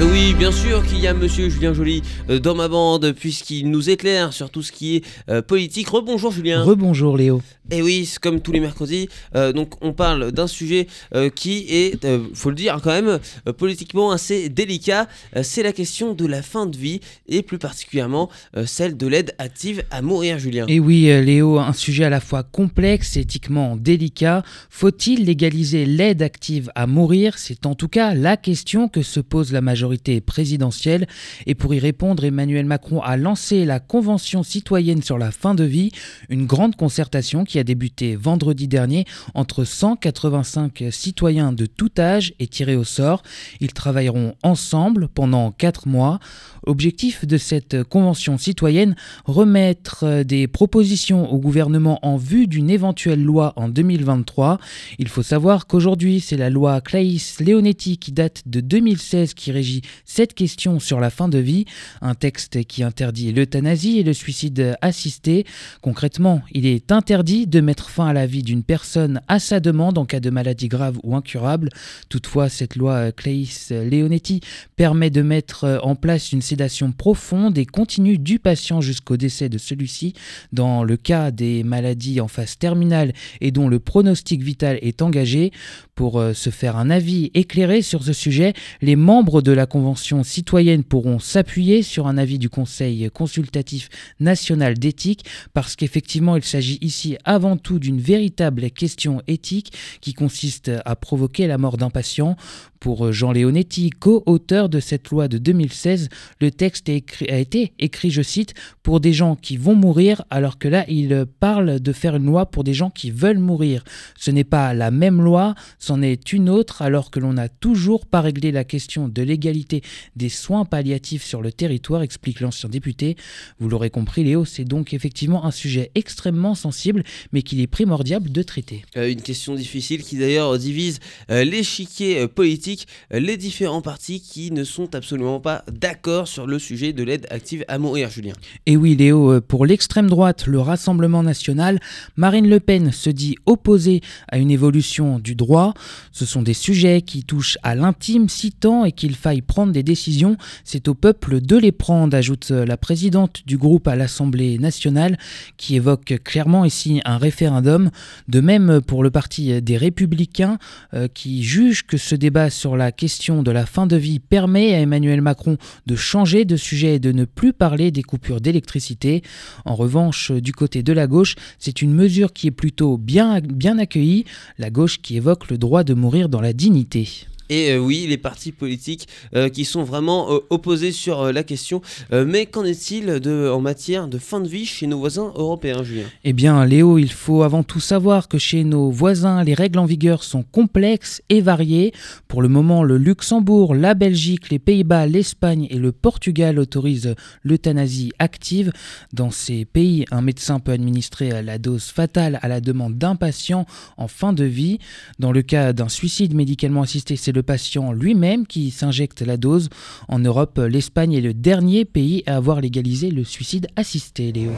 Oui, bien sûr qu'il y a Monsieur Julien Joly euh, dans ma bande, puisqu'il nous éclaire sur tout ce qui est euh, politique. Rebonjour Julien. Rebonjour Léo. Et oui, c'est comme tous les mercredis, euh, donc on parle d'un sujet qui est, faut le dire quand même, politiquement assez délicat. c'est la question de la fin de vie et plus particulièrement celle de l'aide active à mourir, Julien. Et oui, Léo, un sujet à la fois complexe et éthiquement délicat. Faut-il légaliser l'aide active à mourir? C'est en tout cas la question que se pose la majorité présidentielle. Et pour y répondre, Emmanuel Macron a lancé la Convention citoyenne sur la fin de vie, une grande concertation qui a débuté vendredi dernier entre 185 citoyens de tout âge et tirés au sort. Ils travailleront ensemble pendant quatre mois. Objectif de cette convention citoyenne, remettre des propositions au gouvernement en vue d'une éventuelle loi en 2023. Il faut savoir qu'aujourd'hui, c'est la loi Claes-Leonetti qui date de 2016 qui régit cette question sur la fin de vie, un texte qui interdit l'euthanasie et le suicide assisté. Concrètement, il est interdit de mettre fin à la vie d'une personne à sa demande en cas de maladie grave ou incurable. Toutefois, cette loi Claes-Leonetti permet de mettre en place une sédation profonde et continue du patient jusqu'au décès de celui-ci dans le cas des maladies en phase terminale et dont le pronostic vital est engagé. Pour euh, se faire un avis éclairé sur ce sujet, les membres de la Convention citoyenne pourront s'appuyer sur un avis du Conseil consultatif national d'éthique parce qu'effectivement il s'agit ici avant tout d'une véritable question éthique qui consiste à provoquer la mort d'un patient. Pour Jean Leonetti, co-auteur de cette loi de 2016, le texte a, été écrit, je cite, pour des gens qui vont mourir, alors que là, il parle de faire une loi pour des gens qui veulent mourir. Ce n'est pas la même loi, c'en est une autre, alors que l'on n'a toujours pas réglé la question de l'égalité des soins palliatifs sur le territoire, explique l'ancien député. Vous l'aurez compris, Léo, c'est donc effectivement un sujet extrêmement sensible, mais qu'il est primordial de traiter. Euh, une question difficile qui d'ailleurs divise euh, l'échiquier euh, politique les différents partis qui ne sont absolument pas d'accord sur le sujet de l'aide active à mourir, Julien. Et oui, Léo, euh, pour l'extrême droite, le Rassemblement national, Marine Le Pen se dit opposée à une évolution du droit. Ce sont des sujets qui touchent à l'intime, si tant et qu'il faille prendre des décisions, c'est au peuple de les prendre, ajoute la présidente du groupe à l'Assemblée nationale, qui évoque clairement ici un référendum. De même pour le parti des Républicains, euh, qui juge que ce débat sur la question de la fin de vie permet à Emmanuel Macron de changer de sujet et de ne plus parler des coupures d'électricité. En revanche, du côté de la gauche, c'est une mesure qui est plutôt bien, bien accueillie, la gauche qui évoque le droit de mourir dans la dignité. Et euh, oui, les partis politiques euh, qui sont vraiment euh, opposés sur la question. mais qu'en est-il en matière de fin de vie chez nos voisins européens, Julien? Eh bien, Léo, il faut avant tout savoir que chez nos voisins, les règles en vigueur sont complexes et variées. Pour le moment, le Luxembourg, la Belgique, les Pays-Bas, l'Espagne et le Portugal autorisent l'euthanasie active. Dans ces pays, un médecin peut administrer la dose fatale à la demande d'un patient en fin de vie. Dans le cas d'un suicide médicalement assisté, c'est patient lui-même qui s'injecte la dose. En Europe, l'Espagne est le dernier pays à avoir légalisé le suicide assisté, Léo.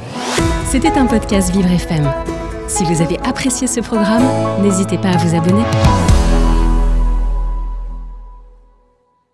C'était un podcast Vivre FM. Si vous avez apprécié ce programme, n'hésitez pas à vous abonner.